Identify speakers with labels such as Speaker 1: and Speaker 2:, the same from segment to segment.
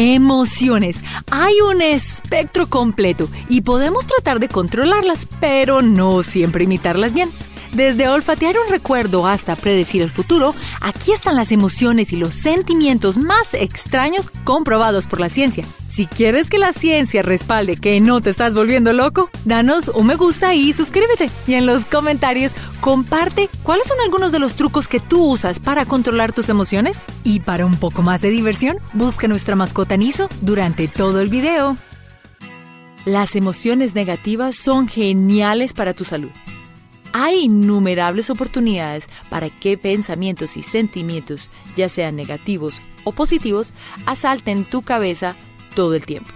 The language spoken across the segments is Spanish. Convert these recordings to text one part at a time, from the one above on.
Speaker 1: Emociones. Hay un espectro completo y podemos tratar de controlarlas, pero no siempre imitarlas bien. Desde olfatear un recuerdo hasta predecir el futuro, aquí están las emociones y los sentimientos más extraños comprobados por la ciencia. Si quieres que la ciencia respalde que no te estás volviendo loco, danos un me gusta y suscríbete. Y en los comentarios comparte cuáles son algunos de los trucos que tú usas para controlar tus emociones. Y para un poco más de diversión, busca nuestra mascota Niso durante todo el video. Las emociones negativas son geniales para tu salud. Hay innumerables oportunidades para que pensamientos y sentimientos, ya sean negativos o positivos, asalten tu cabeza todo el tiempo.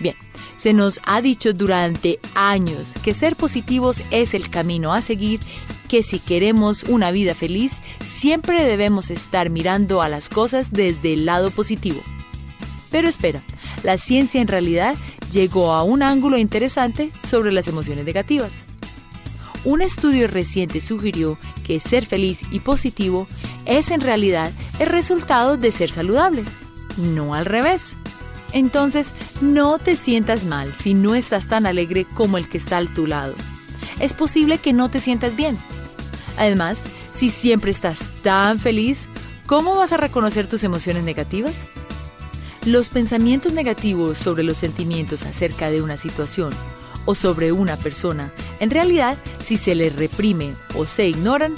Speaker 1: Bien, se nos ha dicho durante años que ser positivos es el camino a seguir, que si queremos una vida feliz, siempre debemos estar mirando a las cosas desde el lado positivo. Pero espera, la ciencia en realidad llegó a un ángulo interesante sobre las emociones negativas. Un estudio reciente sugirió que ser feliz y positivo es en realidad el resultado de ser saludable, no al revés. Entonces, no te sientas mal si no estás tan alegre como el que está a tu lado. Es posible que no te sientas bien. Además, si siempre estás tan feliz, ¿cómo vas a reconocer tus emociones negativas? Los pensamientos negativos sobre los sentimientos acerca de una situación o sobre una persona, en realidad, si se les reprime o se ignoran,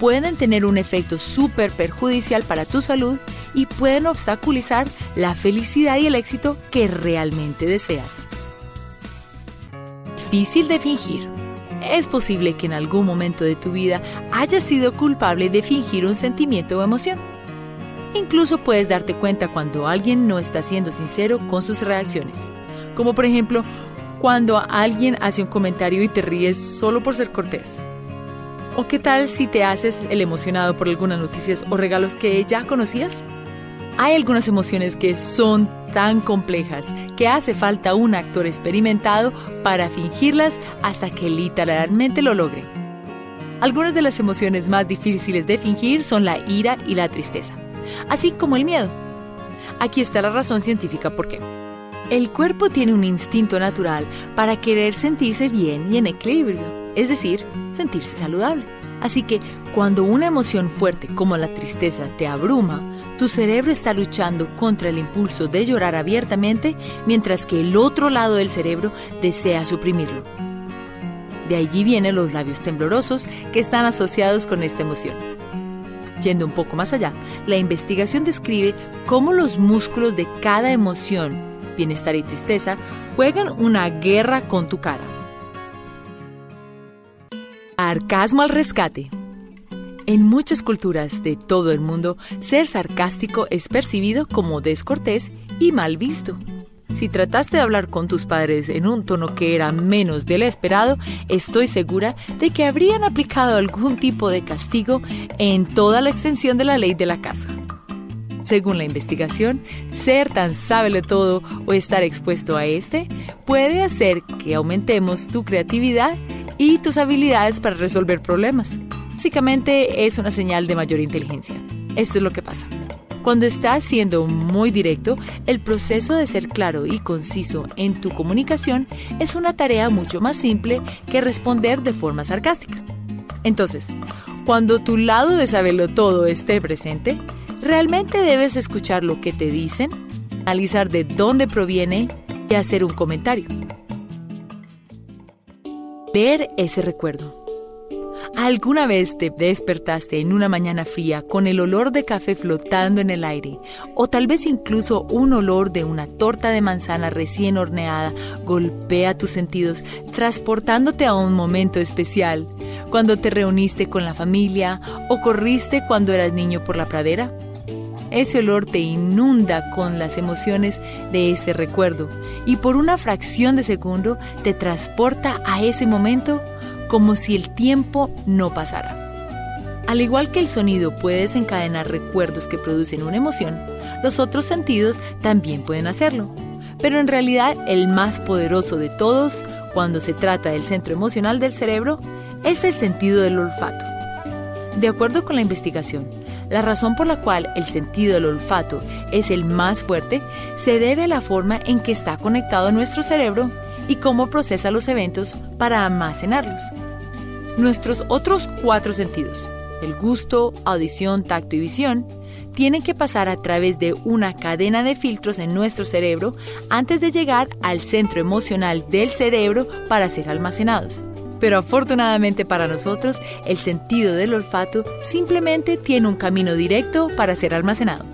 Speaker 1: pueden tener un efecto súper perjudicial para tu salud y pueden obstaculizar la felicidad y el éxito que realmente deseas. Difícil de fingir. Es posible que en algún momento de tu vida hayas sido culpable de fingir un sentimiento o emoción. Incluso puedes darte cuenta cuando alguien no está siendo sincero con sus reacciones, como por ejemplo cuando alguien hace un comentario y te ríes solo por ser cortés? ¿O qué tal si te haces el emocionado por algunas noticias o regalos que ya conocías? Hay algunas emociones que son tan complejas que hace falta un actor experimentado para fingirlas hasta que literalmente lo logre. Algunas de las emociones más difíciles de fingir son la ira y la tristeza, así como el miedo. Aquí está la razón científica por qué. El cuerpo tiene un instinto natural para querer sentirse bien y en equilibrio, es decir, sentirse saludable. Así que cuando una emoción fuerte como la tristeza te abruma, tu cerebro está luchando contra el impulso de llorar abiertamente, mientras que el otro lado del cerebro desea suprimirlo. De allí vienen los labios temblorosos que están asociados con esta emoción. Yendo un poco más allá, la investigación describe cómo los músculos de cada emoción bienestar y tristeza juegan una guerra con tu cara. Arcasmo al rescate. En muchas culturas de todo el mundo, ser sarcástico es percibido como descortés y mal visto. Si trataste de hablar con tus padres en un tono que era menos del esperado, estoy segura de que habrían aplicado algún tipo de castigo en toda la extensión de la ley de la casa. Según la investigación, ser tan sábelo todo o estar expuesto a este puede hacer que aumentemos tu creatividad y tus habilidades para resolver problemas. Básicamente es una señal de mayor inteligencia. Esto es lo que pasa. Cuando estás siendo muy directo, el proceso de ser claro y conciso en tu comunicación es una tarea mucho más simple que responder de forma sarcástica. Entonces, cuando tu lado de saberlo todo esté presente, Realmente debes escuchar lo que te dicen, analizar de dónde proviene y hacer un comentario. Leer ese recuerdo. ¿Alguna vez te despertaste en una mañana fría con el olor de café flotando en el aire? O tal vez incluso un olor de una torta de manzana recién horneada golpea tus sentidos, transportándote a un momento especial, cuando te reuniste con la familia o corriste cuando eras niño por la pradera? Ese olor te inunda con las emociones de ese recuerdo y por una fracción de segundo te transporta a ese momento como si el tiempo no pasara. Al igual que el sonido puede desencadenar recuerdos que producen una emoción, los otros sentidos también pueden hacerlo. Pero en realidad el más poderoso de todos, cuando se trata del centro emocional del cerebro, es el sentido del olfato. De acuerdo con la investigación, La razón por la cual el sentido del olfato es el más fuerte se debe a la forma en que está conectado nuestro cerebro y cómo procesa los eventos para almacenarlos. Nuestros otros cuatro sentidos, el gusto, audición, tacto y visión, tienen que pasar a través de una cadena de filtros en nuestro cerebro antes de llegar al centro emocional del cerebro para ser almacenados. Pero afortunadamente para nosotros, el sentido del olfato simplemente tiene un camino directo para ser almacenado.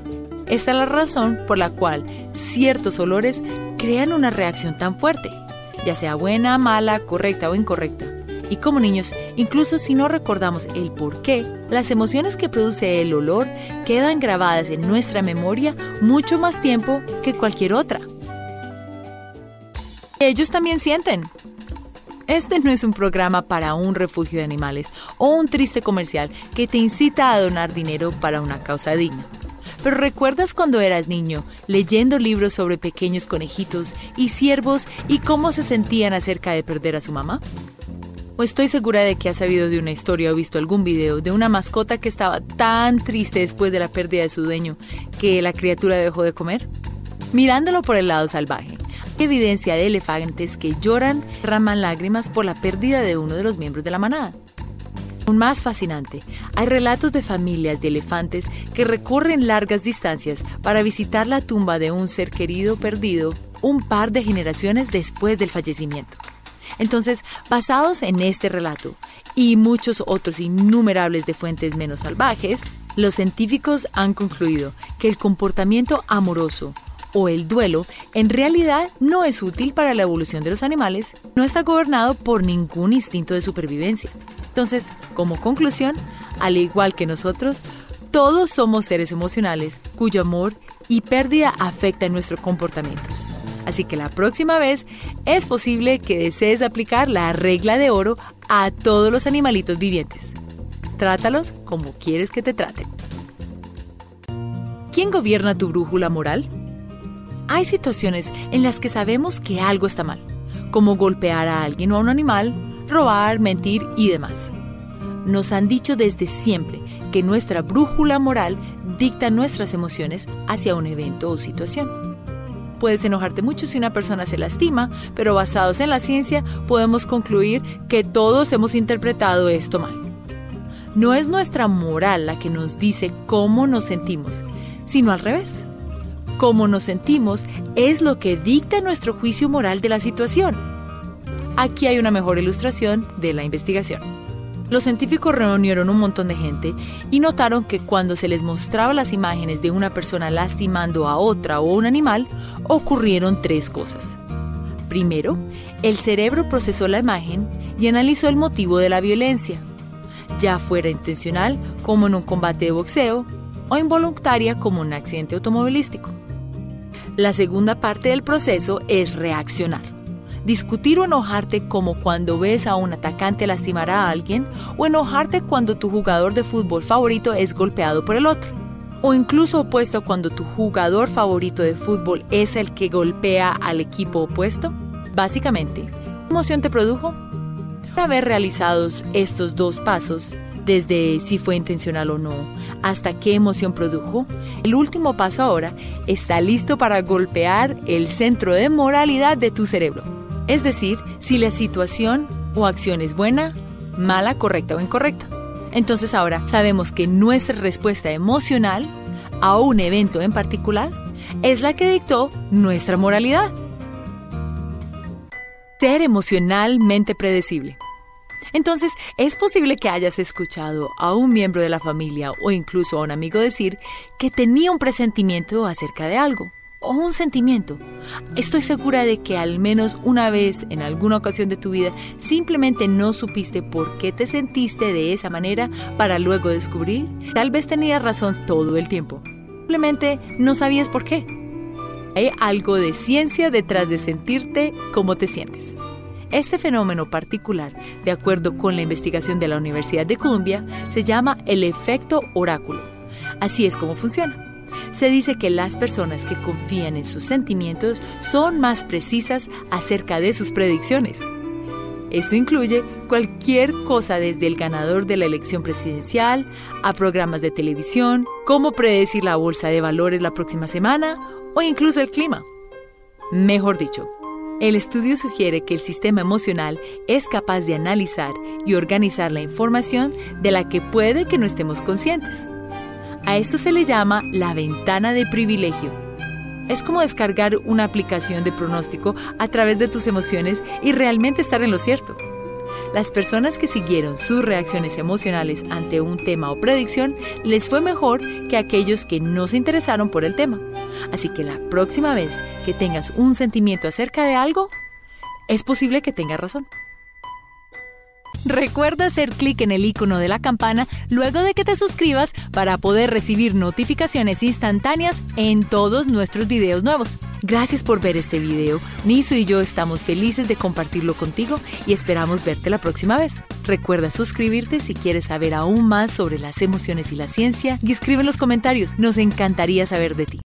Speaker 1: Esta es la razón por la cual ciertos olores crean una reacción tan fuerte, ya sea buena, mala, correcta o incorrecta. Y como niños, incluso si no recordamos el por qué, las emociones que produce el olor quedan grabadas en nuestra memoria mucho más tiempo que cualquier otra. Ellos también sienten. Este no es un programa para un refugio de animales o un triste comercial que te incita a donar dinero para una causa digna. Pero ¿recuerdas cuando eras niño leyendo libros sobre pequeños conejitos y ciervos y cómo se sentían acerca de perder a su mamá? O estoy segura de que has sabido de una historia o visto algún video de una mascota que estaba tan triste después de la pérdida de su dueño que la criatura dejó de comer. Mirándolo por el lado salvaje, evidencia de elefantes que lloran, raman lágrimas por la pérdida de uno de los miembros de la manada. Aún más fascinante, hay relatos de familias de elefantes que recorren largas distancias para visitar la tumba de un ser querido perdido un par de generaciones después del fallecimiento. Entonces, basados en este relato y muchos otros innumerables de fuentes menos salvajes, los científicos han concluido que el comportamiento amoroso o el duelo en realidad no es útil para la evolución de los animales, no está gobernado por ningún instinto de supervivencia. Entonces, como conclusión, al igual que nosotros, todos somos seres emocionales cuyo amor y pérdida afectan nuestro comportamiento. Así que la próxima vez es posible que desees aplicar la regla de oro a todos los animalitos vivientes. Trátalos como quieres que te traten. ¿Quién gobierna tu brújula moral? Hay situaciones en las que sabemos que algo está mal, como golpear a alguien o a un animal, robar, mentir y demás. Nos han dicho desde siempre que nuestra brújula moral dicta nuestras emociones hacia un evento o situación. Puedes enojarte mucho si una persona se lastima, pero basados en la ciencia podemos concluir que todos hemos interpretado esto mal. No es nuestra moral la que nos dice cómo nos sentimos, sino al revés. Cómo nos sentimos es lo que dicta nuestro juicio moral de la situación. Aquí hay una mejor ilustración de la investigación. Los científicos reunieron un montón de gente y notaron que cuando se les mostraba las imágenes de una persona lastimando a otra o un animal, ocurrieron tres cosas. Primero, el cerebro procesó la imagen y analizó el motivo de la violencia, ya fuera intencional como en un combate de boxeo o involuntaria como un accidente automovilístico. La segunda parte del proceso es reaccionar. Discutir o enojarte como cuando ves a un atacante lastimar a alguien o enojarte cuando tu jugador de fútbol favorito es golpeado por el otro. O incluso opuesto cuando tu jugador favorito de fútbol es el que golpea al equipo opuesto. Básicamente, ¿qué emoción te produjo? Una vez realizados estos dos pasos, desde si fue intencional o no, hasta qué emoción produjo, el último paso ahora está listo para golpear el centro de moralidad de tu cerebro. Es decir, si la situación o acción es buena, mala, correcta o incorrecta. Entonces ahora sabemos que nuestra respuesta emocional a un evento en particular es la que dictó nuestra moralidad. Ser emocionalmente predecible. Entonces, es posible que hayas escuchado a un miembro de la familia o incluso a un amigo decir que tenía un presentimiento acerca de algo o un sentimiento. Estoy segura de que al menos una vez en alguna ocasión de tu vida simplemente no supiste por qué te sentiste de esa manera para luego descubrir. Tal vez tenías razón todo el tiempo. Simplemente no sabías por qué. Hay algo de ciencia detrás de sentirte como te sientes. Este fenómeno particular, de acuerdo con la investigación de la Universidad de Columbia, se llama el efecto oráculo. Así es como funciona. Se dice que las personas que confían en sus sentimientos son más precisas acerca de sus predicciones. Esto incluye cualquier cosa desde el ganador de la elección presidencial a programas de televisión, cómo predecir la bolsa de valores la próxima semana o incluso el clima. Mejor dicho, el estudio sugiere que el sistema emocional es capaz de analizar y organizar la información de la que puede que no estemos conscientes. A esto se le llama la ventana de privilegio. Es como descargar una aplicación de pronóstico a través de tus emociones y realmente estar en lo cierto. Las personas que siguieron sus reacciones emocionales ante un tema o predicción les fue mejor que aquellos que no se interesaron por el tema. Así que la próxima vez que tengas un sentimiento acerca de algo, es posible que tengas razón. Recuerda hacer clic en el icono de la campana luego de que te suscribas para poder recibir notificaciones instantáneas en todos nuestros videos nuevos. Gracias por ver este video. Niso y yo estamos felices de compartirlo contigo y esperamos verte la próxima vez. Recuerda suscribirte si quieres saber aún más sobre las emociones y la ciencia y escribe en los comentarios. Nos encantaría saber de ti.